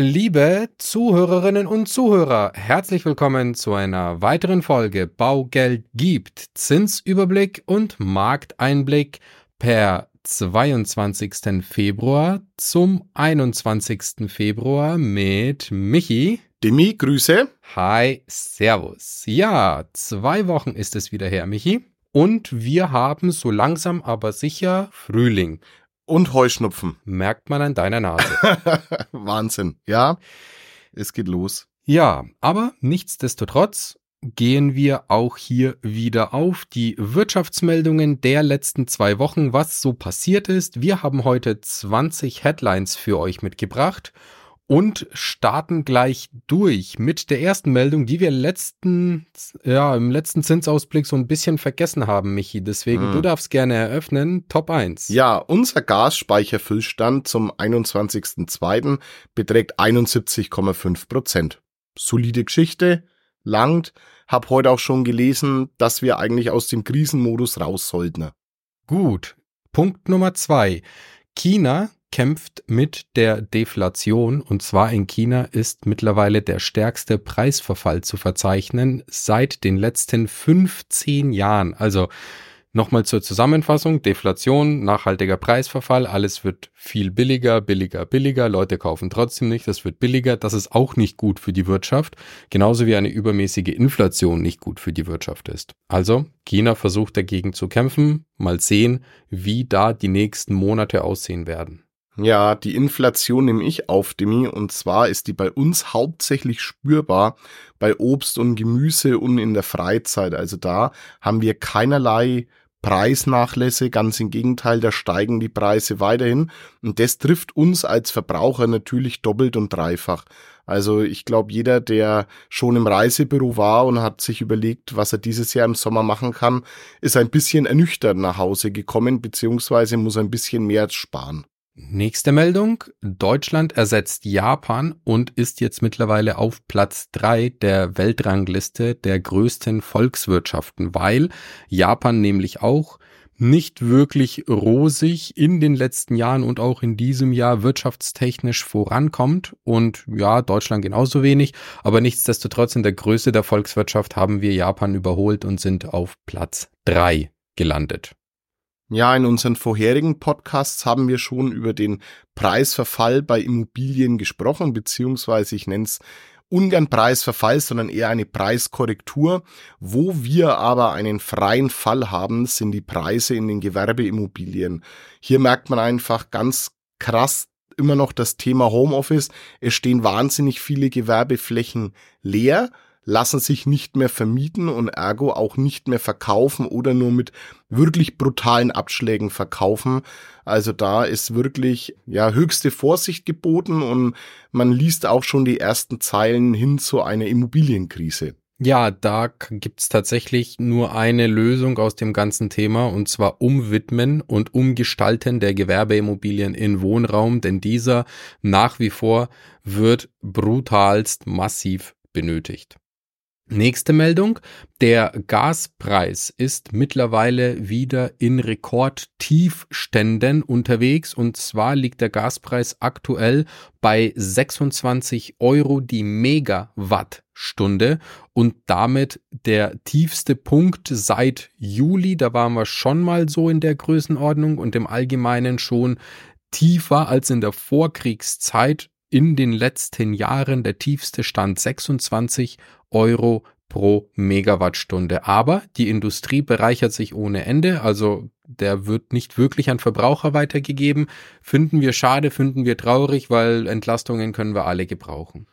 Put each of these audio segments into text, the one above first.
Liebe Zuhörerinnen und Zuhörer, herzlich willkommen zu einer weiteren Folge Baugeld gibt Zinsüberblick und Markteinblick per 22. Februar zum 21. Februar mit Michi. Demi, Grüße. Hi, Servus. Ja, zwei Wochen ist es wieder her, Michi. Und wir haben so langsam aber sicher Frühling. Und Heuschnupfen. Merkt man an deiner Nase. Wahnsinn. Ja, es geht los. Ja, aber nichtsdestotrotz gehen wir auch hier wieder auf die Wirtschaftsmeldungen der letzten zwei Wochen, was so passiert ist. Wir haben heute 20 Headlines für euch mitgebracht und starten gleich durch mit der ersten Meldung, die wir letzten, ja, im letzten Zinsausblick so ein bisschen vergessen haben, Michi. Deswegen, hm. du darfst gerne eröffnen. Top 1. Ja, unser Gasspeicherfüllstand zum 21.02. beträgt 71,5 Prozent. Solide Geschichte, langt. Hab heute auch schon gelesen, dass wir eigentlich aus dem Krisenmodus raus sollten. Gut. Punkt Nummer zwei. China kämpft mit der Deflation. Und zwar in China ist mittlerweile der stärkste Preisverfall zu verzeichnen seit den letzten 15 Jahren. Also Nochmal zur Zusammenfassung, Deflation, nachhaltiger Preisverfall, alles wird viel billiger, billiger, billiger, Leute kaufen trotzdem nicht, das wird billiger, das ist auch nicht gut für die Wirtschaft, genauso wie eine übermäßige Inflation nicht gut für die Wirtschaft ist. Also, China versucht dagegen zu kämpfen, mal sehen, wie da die nächsten Monate aussehen werden. Ja, die Inflation nehme ich auf, Demi, und zwar ist die bei uns hauptsächlich spürbar bei Obst und Gemüse und in der Freizeit. Also da haben wir keinerlei Preisnachlässe, ganz im Gegenteil, da steigen die Preise weiterhin und das trifft uns als Verbraucher natürlich doppelt und dreifach. Also ich glaube, jeder, der schon im Reisebüro war und hat sich überlegt, was er dieses Jahr im Sommer machen kann, ist ein bisschen ernüchtert nach Hause gekommen, beziehungsweise muss ein bisschen mehr sparen. Nächste Meldung. Deutschland ersetzt Japan und ist jetzt mittlerweile auf Platz drei der Weltrangliste der größten Volkswirtschaften, weil Japan nämlich auch nicht wirklich rosig in den letzten Jahren und auch in diesem Jahr wirtschaftstechnisch vorankommt und ja, Deutschland genauso wenig, aber nichtsdestotrotz in der Größe der Volkswirtschaft haben wir Japan überholt und sind auf Platz drei gelandet. Ja, in unseren vorherigen Podcasts haben wir schon über den Preisverfall bei Immobilien gesprochen, beziehungsweise ich nenne es ungern Preisverfall, sondern eher eine Preiskorrektur. Wo wir aber einen freien Fall haben, sind die Preise in den Gewerbeimmobilien. Hier merkt man einfach ganz krass immer noch das Thema Homeoffice. Es stehen wahnsinnig viele Gewerbeflächen leer lassen sich nicht mehr vermieten und ergo auch nicht mehr verkaufen oder nur mit wirklich brutalen Abschlägen verkaufen. Also da ist wirklich ja höchste Vorsicht geboten und man liest auch schon die ersten Zeilen hin zu einer Immobilienkrise. Ja, da gibt's tatsächlich nur eine Lösung aus dem ganzen Thema und zwar Umwidmen und Umgestalten der Gewerbeimmobilien in Wohnraum, denn dieser nach wie vor wird brutalst massiv benötigt. Nächste Meldung. Der Gaspreis ist mittlerweile wieder in Rekordtiefständen unterwegs und zwar liegt der Gaspreis aktuell bei 26 Euro die Megawattstunde und damit der tiefste Punkt seit Juli. Da waren wir schon mal so in der Größenordnung und im Allgemeinen schon tiefer als in der Vorkriegszeit in den letzten Jahren der tiefste Stand 26 Euro pro Megawattstunde. Aber die Industrie bereichert sich ohne Ende, also der wird nicht wirklich an Verbraucher weitergegeben. Finden wir schade, finden wir traurig, weil Entlastungen können wir alle gebrauchen.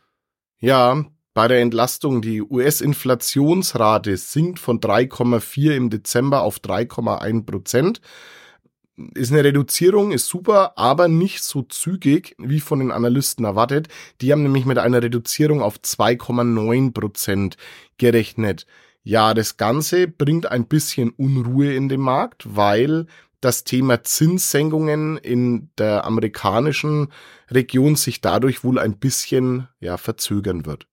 Ja, bei der Entlastung, die US-Inflationsrate sinkt von 3,4 im Dezember auf 3,1 Prozent ist eine Reduzierung, ist super, aber nicht so zügig wie von den Analysten erwartet. Die haben nämlich mit einer Reduzierung auf 2,9 Prozent gerechnet. Ja, das Ganze bringt ein bisschen Unruhe in den Markt, weil das Thema Zinssenkungen in der amerikanischen Region sich dadurch wohl ein bisschen ja, verzögern wird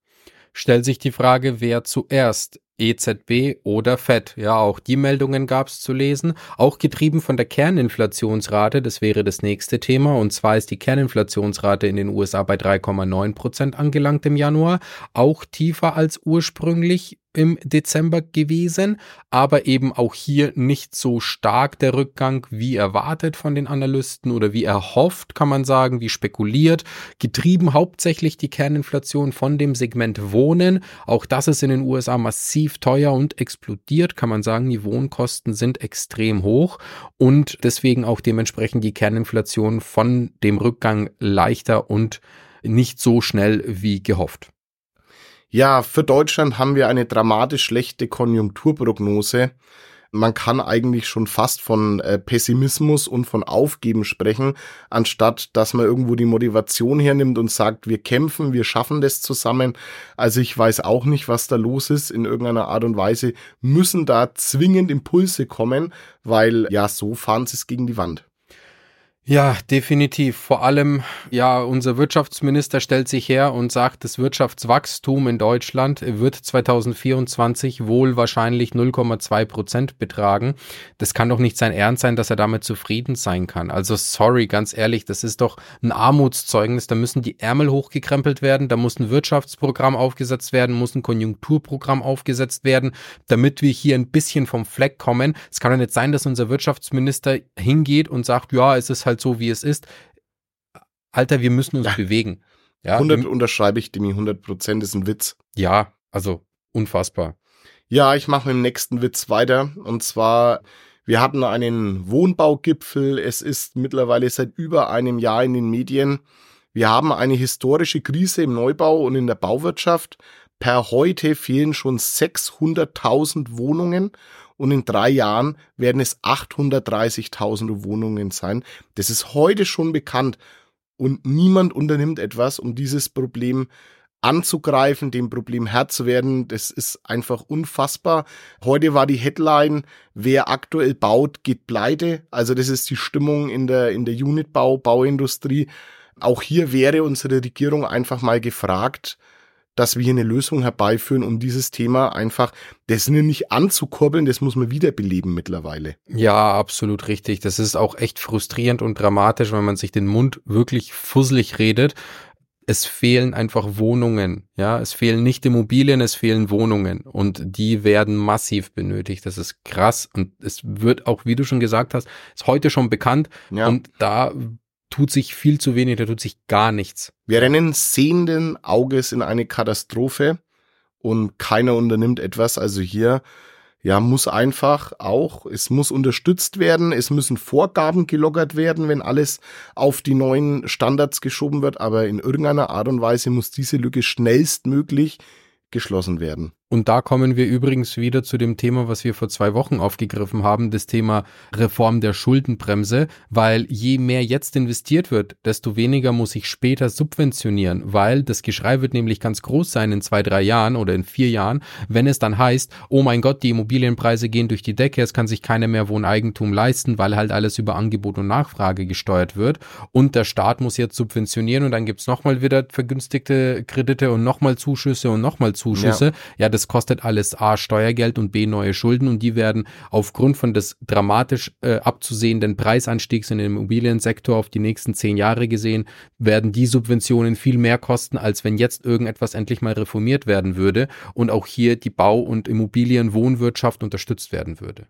stellt sich die Frage, wer zuerst EZB oder FED. Ja, auch die Meldungen gab es zu lesen, auch getrieben von der Kerninflationsrate, das wäre das nächste Thema, und zwar ist die Kerninflationsrate in den USA bei 3,9 Prozent angelangt im Januar, auch tiefer als ursprünglich im Dezember gewesen, aber eben auch hier nicht so stark der Rückgang wie erwartet von den Analysten oder wie erhofft, kann man sagen, wie spekuliert, getrieben hauptsächlich die Kerninflation von dem Segment Wohnen. Auch das ist in den USA massiv teuer und explodiert, kann man sagen, die Wohnkosten sind extrem hoch und deswegen auch dementsprechend die Kerninflation von dem Rückgang leichter und nicht so schnell wie gehofft. Ja, für Deutschland haben wir eine dramatisch schlechte Konjunkturprognose. Man kann eigentlich schon fast von äh, Pessimismus und von Aufgeben sprechen, anstatt dass man irgendwo die Motivation hernimmt und sagt, wir kämpfen, wir schaffen das zusammen. Also ich weiß auch nicht, was da los ist. In irgendeiner Art und Weise müssen da zwingend Impulse kommen, weil ja, so fahren sie es gegen die Wand. Ja, definitiv. Vor allem, ja, unser Wirtschaftsminister stellt sich her und sagt, das Wirtschaftswachstum in Deutschland wird 2024 wohl wahrscheinlich 0,2 Prozent betragen. Das kann doch nicht sein Ernst sein, dass er damit zufrieden sein kann. Also sorry, ganz ehrlich, das ist doch ein Armutszeugnis. Da müssen die Ärmel hochgekrempelt werden, da muss ein Wirtschaftsprogramm aufgesetzt werden, muss ein Konjunkturprogramm aufgesetzt werden, damit wir hier ein bisschen vom Fleck kommen. Es kann doch nicht sein, dass unser Wirtschaftsminister hingeht und sagt, ja, es ist halt halt so, wie es ist. Alter, wir müssen uns ja. bewegen. Ja, 100 unterschreibe ich, Demi, 100 Prozent ist ein Witz. Ja, also unfassbar. Ja, ich mache mit dem nächsten Witz weiter. Und zwar, wir hatten einen Wohnbaugipfel. Es ist mittlerweile seit über einem Jahr in den Medien. Wir haben eine historische Krise im Neubau und in der Bauwirtschaft. Per heute fehlen schon 600.000 Wohnungen und in drei Jahren werden es 830.000 Wohnungen sein. Das ist heute schon bekannt und niemand unternimmt etwas, um dieses Problem anzugreifen, dem Problem Herr zu werden. Das ist einfach unfassbar. Heute war die Headline, wer aktuell baut, geht pleite. Also das ist die Stimmung in der, in der Unitbau, Bauindustrie. Auch hier wäre unsere Regierung einfach mal gefragt, dass wir hier eine Lösung herbeiführen, um dieses Thema einfach, das nicht anzukurbeln, das muss man wiederbeleben mittlerweile. Ja, absolut richtig. Das ist auch echt frustrierend und dramatisch, wenn man sich den Mund wirklich fusselig redet. Es fehlen einfach Wohnungen, ja, es fehlen nicht Immobilien, es fehlen Wohnungen und die werden massiv benötigt. Das ist krass und es wird auch, wie du schon gesagt hast, ist heute schon bekannt ja. und da tut sich viel zu wenig, da tut sich gar nichts. Wir rennen sehenden Auges in eine Katastrophe und keiner unternimmt etwas. Also hier, ja, muss einfach auch, es muss unterstützt werden, es müssen Vorgaben gelockert werden, wenn alles auf die neuen Standards geschoben wird, aber in irgendeiner Art und Weise muss diese Lücke schnellstmöglich geschlossen werden. Und da kommen wir übrigens wieder zu dem Thema, was wir vor zwei Wochen aufgegriffen haben, das Thema Reform der Schuldenbremse, weil je mehr jetzt investiert wird, desto weniger muss ich später subventionieren, weil das Geschrei wird nämlich ganz groß sein in zwei, drei Jahren oder in vier Jahren, wenn es dann heißt, oh mein Gott, die Immobilienpreise gehen durch die Decke, es kann sich keiner mehr Wohneigentum leisten, weil halt alles über Angebot und Nachfrage gesteuert wird. Und der Staat muss jetzt subventionieren und dann gibt's nochmal wieder vergünstigte Kredite und nochmal Zuschüsse und nochmal Zuschüsse. Ja, ja das das kostet alles A Steuergeld und B neue Schulden und die werden aufgrund von des dramatisch äh, abzusehenden Preisanstiegs in dem Immobiliensektor auf die nächsten zehn Jahre gesehen, werden die Subventionen viel mehr kosten, als wenn jetzt irgendetwas endlich mal reformiert werden würde und auch hier die Bau- und Immobilienwohnwirtschaft unterstützt werden würde.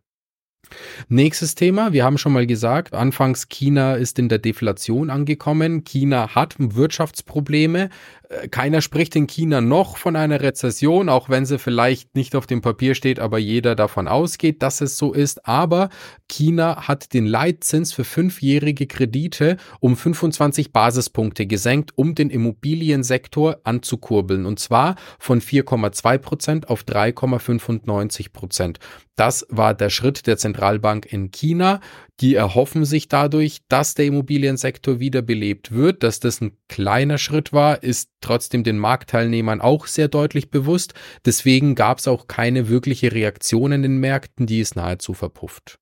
Nächstes Thema, wir haben schon mal gesagt, anfangs China ist in der Deflation angekommen. China hat Wirtschaftsprobleme. Äh, keiner spricht in China noch von einer Rezession, auch wenn sie vielleicht nicht auf dem Papier steht, aber jeder davon ausgeht, dass es so ist. Aber China hat den Leitzins für fünfjährige Kredite um 25 Basispunkte gesenkt, um den Immobiliensektor anzukurbeln. Und zwar von 4,2 Prozent auf 3,95 Prozent. Das war der Schritt der Zentralbank in China. Die erhoffen sich dadurch, dass der Immobiliensektor wiederbelebt wird. Dass das ein kleiner Schritt war, ist trotzdem den Marktteilnehmern auch sehr deutlich bewusst. Deswegen gab es auch keine wirkliche Reaktion in den Märkten, die ist nahezu verpufft.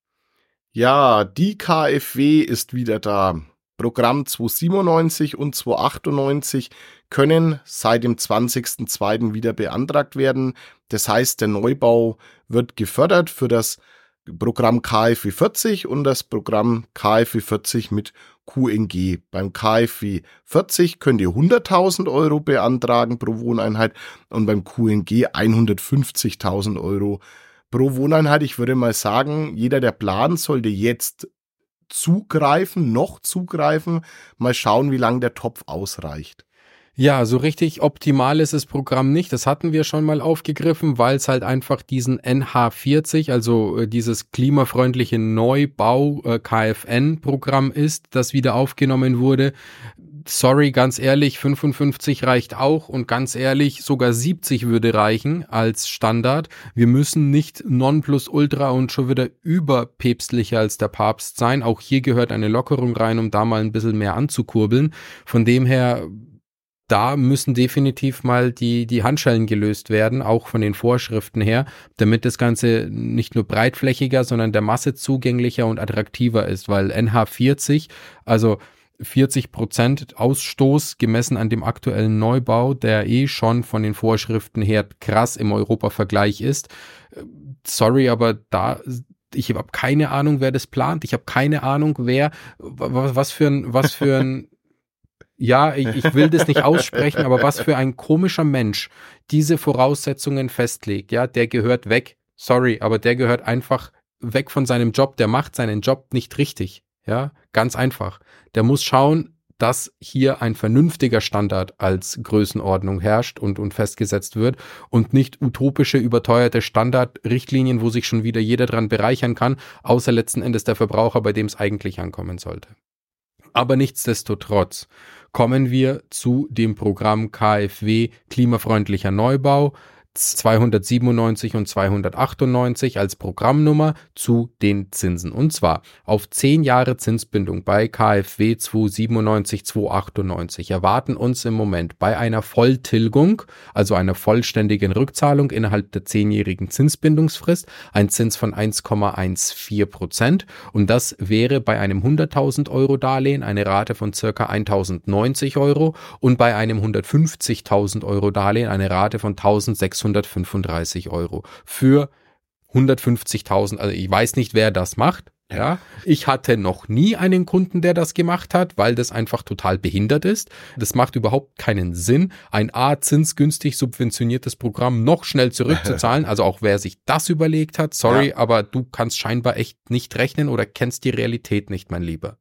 Ja, die KfW ist wieder da. Programm 297 und 298 können seit dem 20.02. wieder beantragt werden. Das heißt, der Neubau wird gefördert für das Programm KfW 40 und das Programm KfW 40 mit QNG. Beim KfW 40 könnt ihr 100.000 Euro beantragen pro Wohneinheit und beim QNG 150.000 Euro pro Wohneinheit. Ich würde mal sagen, jeder, der plant, sollte jetzt zugreifen, noch zugreifen, mal schauen, wie lange der Topf ausreicht. Ja, so richtig optimal ist das Programm nicht. Das hatten wir schon mal aufgegriffen, weil es halt einfach diesen NH40, also äh, dieses klimafreundliche Neubau äh, KFN-Programm ist, das wieder aufgenommen wurde. Sorry, ganz ehrlich, 55 reicht auch und ganz ehrlich, sogar 70 würde reichen als Standard. Wir müssen nicht Nonplusultra und schon wieder überpäpstlicher als der Papst sein. Auch hier gehört eine Lockerung rein, um da mal ein bisschen mehr anzukurbeln. Von dem her da müssen definitiv mal die, die Handschellen gelöst werden, auch von den Vorschriften her, damit das Ganze nicht nur breitflächiger, sondern der Masse zugänglicher und attraktiver ist, weil NH40, also 40 Prozent Ausstoß gemessen an dem aktuellen Neubau, der eh schon von den Vorschriften her krass im Europa-Vergleich ist. Sorry, aber da ich habe keine Ahnung, wer das plant. Ich habe keine Ahnung, wer was für ein was für ein ja, ich, ich will das nicht aussprechen, aber was für ein komischer Mensch diese Voraussetzungen festlegt, ja, der gehört weg. Sorry, aber der gehört einfach weg von seinem Job. Der macht seinen Job nicht richtig. Ja, ganz einfach. Der muss schauen, dass hier ein vernünftiger Standard als Größenordnung herrscht und, und festgesetzt wird und nicht utopische, überteuerte Standardrichtlinien, wo sich schon wieder jeder dran bereichern kann, außer letzten Endes der Verbraucher, bei dem es eigentlich ankommen sollte. Aber nichtsdestotrotz kommen wir zu dem Programm KfW klimafreundlicher Neubau. 297 und 298 als Programmnummer zu den Zinsen. Und zwar auf 10 Jahre Zinsbindung bei KfW 297, 298 erwarten uns im Moment bei einer Volltilgung, also einer vollständigen Rückzahlung innerhalb der 10-jährigen Zinsbindungsfrist, ein Zins von 1,14 Prozent. Und das wäre bei einem 100.000 Euro Darlehen eine Rate von circa 1.090 Euro und bei einem 150.000 Euro Darlehen eine Rate von 1.600 635 Euro für 150.000. Also ich weiß nicht, wer das macht. Ja, ich hatte noch nie einen Kunden, der das gemacht hat, weil das einfach total behindert ist. Das macht überhaupt keinen Sinn, ein A zinsgünstig subventioniertes Programm noch schnell zurückzuzahlen. Also auch wer sich das überlegt hat, sorry, ja. aber du kannst scheinbar echt nicht rechnen oder kennst die Realität nicht, mein Lieber.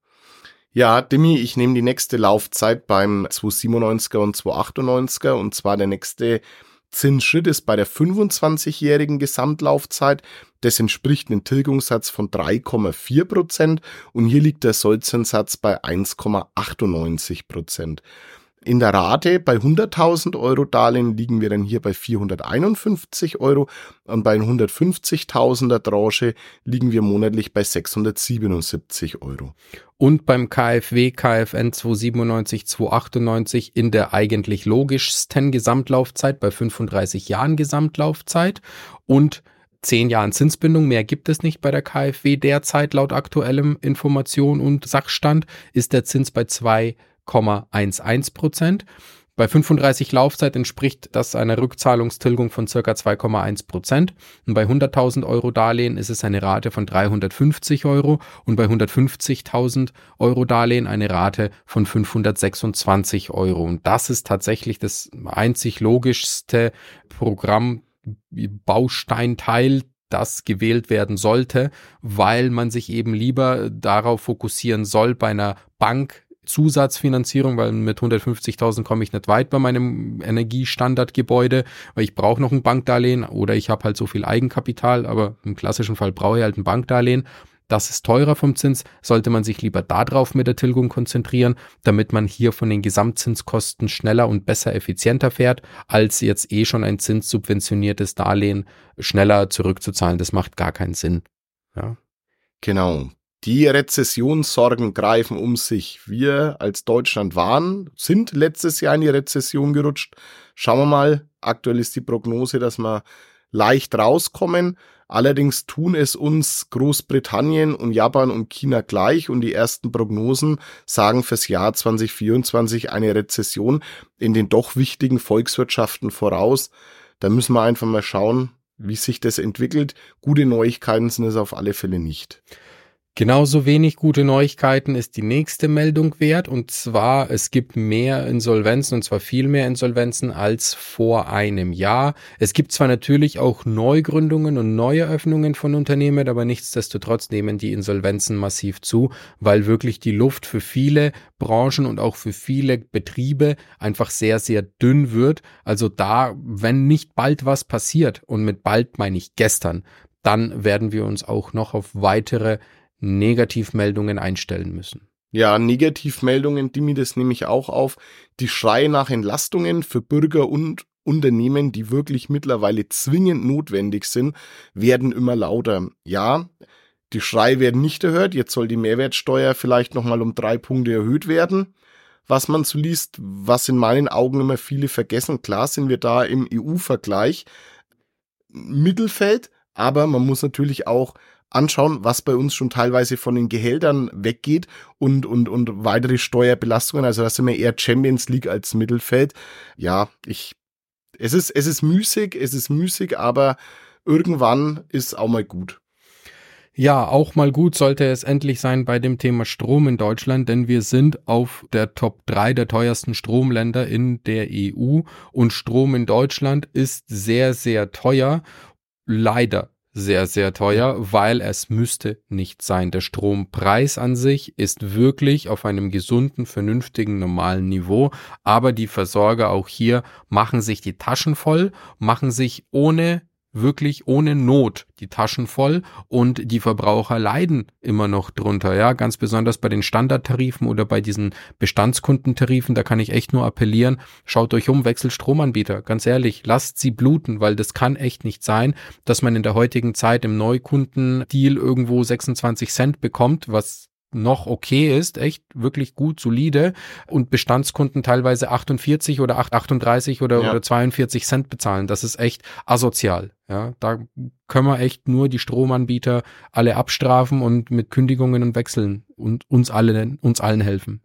Ja, Dimi, ich nehme die nächste Laufzeit beim 297er und 298er und zwar der nächste Zinsschritt ist bei der 25-jährigen Gesamtlaufzeit. Das entspricht einem Tilgungssatz von 3,4 Prozent und hier liegt der Sollzinssatz bei 1,98 Prozent. In der Rate bei 100.000 Euro Darlehen liegen wir dann hier bei 451 Euro und bei 150.000er Tranche liegen wir monatlich bei 677 Euro. Und beim KfW KfN 297 298 in der eigentlich logischsten Gesamtlaufzeit bei 35 Jahren Gesamtlaufzeit und 10 Jahren Zinsbindung, mehr gibt es nicht bei der KfW derzeit laut aktuellem Information und Sachstand, ist der Zins bei 2 2,11 Prozent. Bei 35 Laufzeit entspricht das einer Rückzahlungstilgung von circa 2,1 Prozent. Und bei 100.000 Euro Darlehen ist es eine Rate von 350 Euro und bei 150.000 Euro Darlehen eine Rate von 526 Euro. Und das ist tatsächlich das einzig logischste Programm, Bausteinteil, das gewählt werden sollte, weil man sich eben lieber darauf fokussieren soll, bei einer Bank Zusatzfinanzierung, weil mit 150.000 komme ich nicht weit bei meinem Energiestandardgebäude, weil ich brauche noch ein Bankdarlehen oder ich habe halt so viel Eigenkapital, aber im klassischen Fall brauche ich halt ein Bankdarlehen. Das ist teurer vom Zins, sollte man sich lieber darauf mit der Tilgung konzentrieren, damit man hier von den Gesamtzinskosten schneller und besser effizienter fährt, als jetzt eh schon ein zinssubventioniertes Darlehen schneller zurückzuzahlen. Das macht gar keinen Sinn. Ja. Genau. Die Rezessionssorgen greifen um sich. Wir als Deutschland waren, sind letztes Jahr in die Rezession gerutscht. Schauen wir mal. Aktuell ist die Prognose, dass wir leicht rauskommen. Allerdings tun es uns Großbritannien und Japan und China gleich und die ersten Prognosen sagen fürs Jahr 2024 eine Rezession in den doch wichtigen Volkswirtschaften voraus. Da müssen wir einfach mal schauen, wie sich das entwickelt. Gute Neuigkeiten sind es auf alle Fälle nicht. Genauso wenig gute Neuigkeiten ist die nächste Meldung wert und zwar es gibt mehr Insolvenzen und zwar viel mehr Insolvenzen als vor einem Jahr. Es gibt zwar natürlich auch Neugründungen und Neueröffnungen von Unternehmen, aber nichtsdestotrotz nehmen die Insolvenzen massiv zu, weil wirklich die Luft für viele Branchen und auch für viele Betriebe einfach sehr, sehr dünn wird. Also da, wenn nicht bald was passiert und mit bald meine ich gestern, dann werden wir uns auch noch auf weitere Negativmeldungen einstellen müssen. Ja, Negativmeldungen, die mir das nämlich auch auf. Die Schreie nach Entlastungen für Bürger und Unternehmen, die wirklich mittlerweile zwingend notwendig sind, werden immer lauter. Ja, die Schreie werden nicht erhört. Jetzt soll die Mehrwertsteuer vielleicht nochmal um drei Punkte erhöht werden. Was man so liest, was in meinen Augen immer viele vergessen. Klar sind wir da im EU-Vergleich Mittelfeld, aber man muss natürlich auch anschauen, was bei uns schon teilweise von den Gehältern weggeht und, und, und weitere Steuerbelastungen. Also das sind wir eher Champions League als Mittelfeld. Ja, ich, es ist, es ist müßig, es ist müßig, aber irgendwann ist auch mal gut. Ja, auch mal gut sollte es endlich sein bei dem Thema Strom in Deutschland, denn wir sind auf der Top 3 der teuersten Stromländer in der EU und Strom in Deutschland ist sehr, sehr teuer. Leider sehr, sehr teuer, weil es müsste nicht sein. Der Strompreis an sich ist wirklich auf einem gesunden, vernünftigen, normalen Niveau, aber die Versorger auch hier machen sich die Taschen voll, machen sich ohne wirklich ohne Not die Taschen voll und die Verbraucher leiden immer noch drunter, ja, ganz besonders bei den Standardtarifen oder bei diesen Bestandskundentarifen, da kann ich echt nur appellieren, schaut euch um, wechselt Stromanbieter, ganz ehrlich, lasst sie bluten, weil das kann echt nicht sein, dass man in der heutigen Zeit im Neukundendeal irgendwo 26 Cent bekommt, was noch okay ist, echt wirklich gut, solide und Bestandskunden teilweise 48 oder 38 oder, ja. oder 42 Cent bezahlen. Das ist echt asozial. Ja, da können wir echt nur die Stromanbieter alle abstrafen und mit Kündigungen und Wechseln und uns alle, uns allen helfen.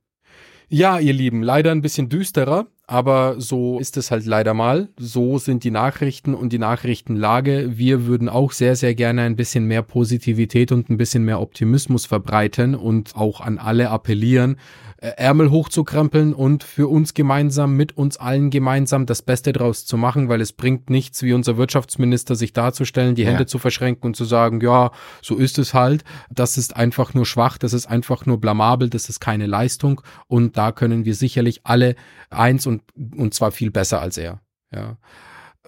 Ja, ihr Lieben, leider ein bisschen düsterer, aber so ist es halt leider mal. So sind die Nachrichten und die Nachrichtenlage. Wir würden auch sehr, sehr gerne ein bisschen mehr Positivität und ein bisschen mehr Optimismus verbreiten und auch an alle appellieren, Ärmel hochzukrempeln und für uns gemeinsam, mit uns allen gemeinsam das Beste draus zu machen, weil es bringt nichts, wie unser Wirtschaftsminister sich darzustellen, die ja. Hände zu verschränken und zu sagen, ja, so ist es halt. Das ist einfach nur schwach, das ist einfach nur blamabel, das ist keine Leistung und da können wir sicherlich alle eins und, und zwar viel besser als er. Ja.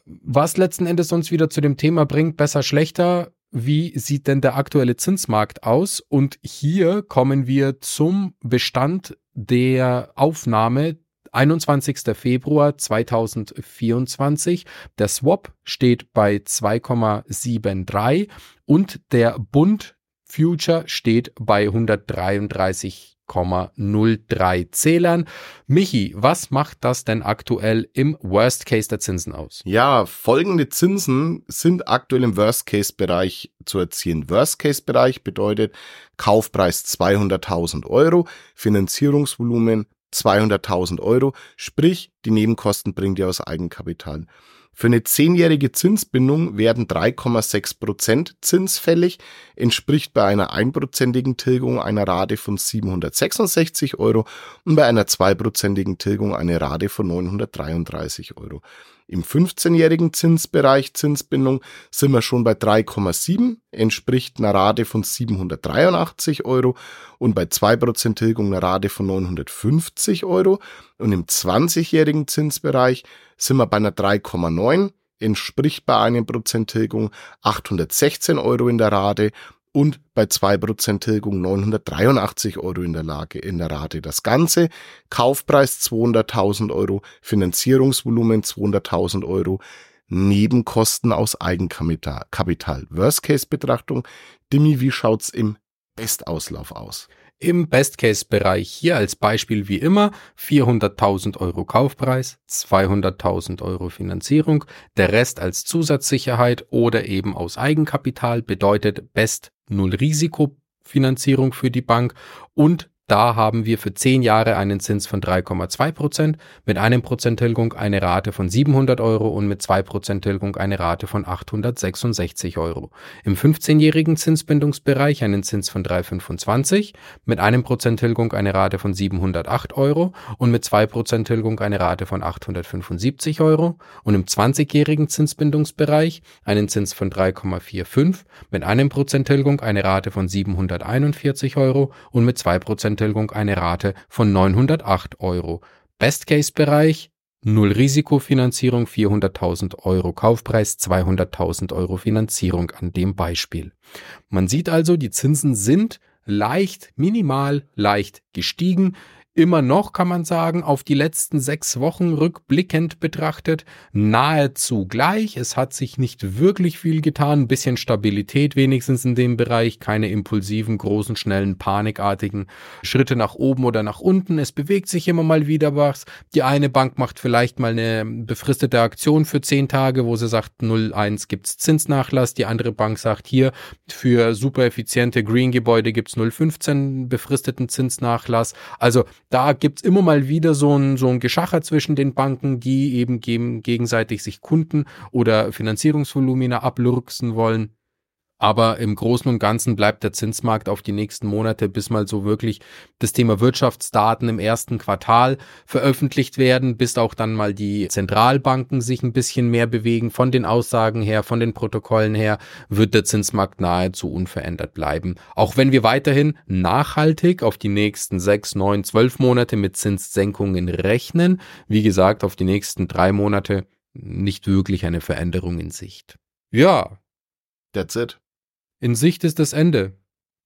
Was letzten Endes uns wieder zu dem Thema bringt, besser, schlechter, wie sieht denn der aktuelle Zinsmarkt aus? Und hier kommen wir zum Bestand der Aufnahme 21. Februar 2024. Der Swap steht bei 2,73 und der Bund Future steht bei 133 0,03 Zählern. Michi, was macht das denn aktuell im Worst Case der Zinsen aus? Ja, folgende Zinsen sind aktuell im Worst Case Bereich zu erzielen. Worst Case Bereich bedeutet Kaufpreis 200.000 Euro, Finanzierungsvolumen 200.000 Euro, sprich die Nebenkosten bringt ihr aus Eigenkapital. Für eine zehnjährige Zinsbindung werden 3,6 Prozent Zins fällig, entspricht bei einer einprozentigen Tilgung einer Rate von 766 Euro und bei einer zweiprozentigen Tilgung eine Rate von 933 Euro. Im 15-jährigen Zinsbereich Zinsbindung sind wir schon bei 3,7, entspricht einer Rate von 783 Euro und bei 2% Tilgung einer Rate von 950 Euro. Und im 20-jährigen Zinsbereich sind wir bei einer 3,9, entspricht bei einem Prozent Tilgung 816 Euro in der Rate und bei 2% Tilgung 983 Euro in der Lage, in der Rate. Das Ganze, Kaufpreis 200.000 Euro, Finanzierungsvolumen 200.000 Euro, Nebenkosten aus Eigenkapital. Worst-Case-Betrachtung. Dimi, wie schaut's im Bestauslauf aus? Im Best-Case-Bereich hier als Beispiel wie immer. 400.000 Euro Kaufpreis, 200.000 Euro Finanzierung, der Rest als Zusatzsicherheit oder eben aus Eigenkapital bedeutet Best Null Risiko Finanzierung für die Bank und da haben wir für 10 Jahre einen Zins von 3,2 Prozent, mit einem Prozent Tilgung eine Rate von 700 Euro und mit zwei Prozent Tilgung eine Rate von 866 Euro. Im 15-jährigen Zinsbindungsbereich einen Zins von 3,25, mit einem Prozent Tilgung eine Rate von 708 Euro und mit zwei Prozent Tilgung eine Rate von 875 Euro und im 20-jährigen Zinsbindungsbereich einen Zins von 3,45, mit einem Prozent Tilgung eine Rate von 741 Euro und mit zwei Prozent Tilgung eine Rate von 908 Euro. Best-Case-Bereich Null Risikofinanzierung, 400.000 Euro Kaufpreis, 200.000 Euro Finanzierung an dem Beispiel. Man sieht also, die Zinsen sind leicht, minimal leicht gestiegen immer noch, kann man sagen, auf die letzten sechs Wochen rückblickend betrachtet, nahezu gleich. Es hat sich nicht wirklich viel getan. Ein bisschen Stabilität wenigstens in dem Bereich. Keine impulsiven, großen, schnellen, panikartigen Schritte nach oben oder nach unten. Es bewegt sich immer mal wieder was. Die eine Bank macht vielleicht mal eine befristete Aktion für zehn Tage, wo sie sagt, 0,1 gibt's Zinsnachlass. Die andere Bank sagt hier, für super effiziente Green-Gebäude gibt's 0,15 befristeten Zinsnachlass. Also da gibt's immer mal wieder so ein, so ein Geschacher zwischen den Banken, die eben gegenseitig sich Kunden oder Finanzierungsvolumina ablurksen wollen. Aber im Großen und Ganzen bleibt der Zinsmarkt auf die nächsten Monate, bis mal so wirklich das Thema Wirtschaftsdaten im ersten Quartal veröffentlicht werden, bis auch dann mal die Zentralbanken sich ein bisschen mehr bewegen. Von den Aussagen her, von den Protokollen her, wird der Zinsmarkt nahezu unverändert bleiben. Auch wenn wir weiterhin nachhaltig auf die nächsten sechs, neun, zwölf Monate mit Zinssenkungen rechnen. Wie gesagt, auf die nächsten drei Monate nicht wirklich eine Veränderung in Sicht. Ja. That's it. In Sicht ist das Ende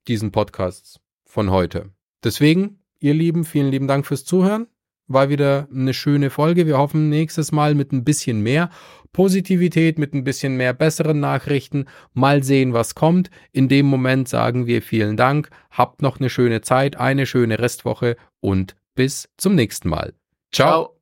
diesen Podcasts von heute. Deswegen, ihr Lieben, vielen lieben Dank fürs Zuhören. War wieder eine schöne Folge. Wir hoffen nächstes Mal mit ein bisschen mehr Positivität, mit ein bisschen mehr besseren Nachrichten. Mal sehen, was kommt. In dem Moment sagen wir vielen Dank. Habt noch eine schöne Zeit, eine schöne Restwoche und bis zum nächsten Mal. Ciao.